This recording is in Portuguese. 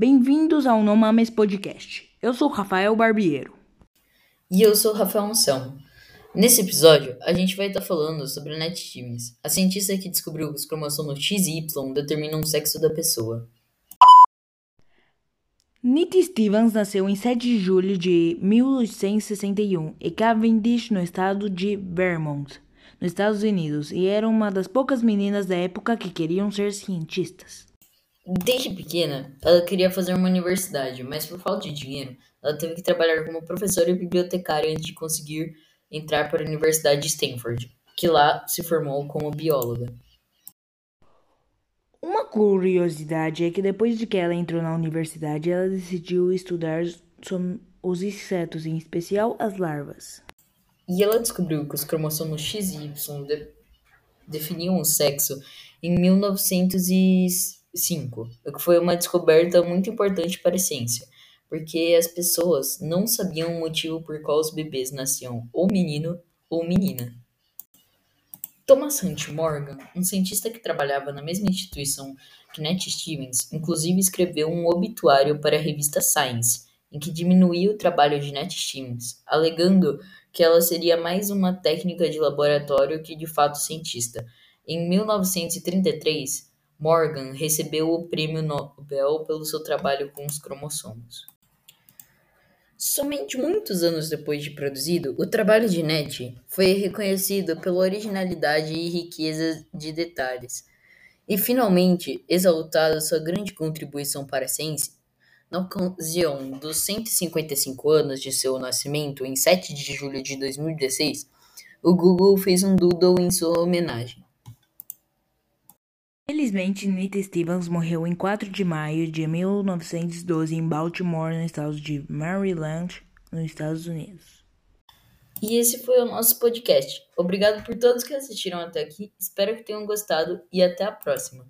Bem-vindos ao Nomames Podcast. Eu sou Rafael Barbiero. E eu sou Rafael Anselmo. Nesse episódio, a gente vai estar falando sobre a Nat Stevens, a cientista que descobriu que os cromossomos X e Y determinam o sexo da pessoa. Nit Stevens nasceu em 7 de julho de 1861 em Cavendish, no estado de Vermont, nos Estados Unidos, e era uma das poucas meninas da época que queriam ser cientistas. Desde pequena, ela queria fazer uma universidade, mas por falta de dinheiro, ela teve que trabalhar como professora e bibliotecária antes de conseguir entrar para a Universidade de Stanford, que lá se formou como bióloga. Uma curiosidade é que depois de que ela entrou na universidade, ela decidiu estudar os insetos, em especial as larvas. E ela descobriu que os cromossomos X e Y de definiam o sexo em 1905, o que foi uma descoberta muito importante para a ciência, porque as pessoas não sabiam o motivo por qual os bebês nasciam ou menino ou menina. Thomas Hunt Morgan, um cientista que trabalhava na mesma instituição que Nat Stevens, inclusive escreveu um obituário para a revista Science, em que diminuía o trabalho de Nat Stevens, alegando que ela seria mais uma técnica de laboratório que de fato cientista. Em 1933, Morgan recebeu o prêmio Nobel pelo seu trabalho com os cromossomos. Somente muitos anos depois de produzido, o trabalho de Nett foi reconhecido pela originalidade e riqueza de detalhes, e finalmente exaltada sua grande contribuição para a ciência. Na ocasião dos 155 anos de seu nascimento, em 7 de julho de 2016, o Google fez um doodle em sua homenagem. Felizmente, Nita Stevens morreu em 4 de maio de 1912 em Baltimore, no estado de Maryland, nos Estados Unidos. E esse foi o nosso podcast. Obrigado por todos que assistiram até aqui. Espero que tenham gostado e até a próxima.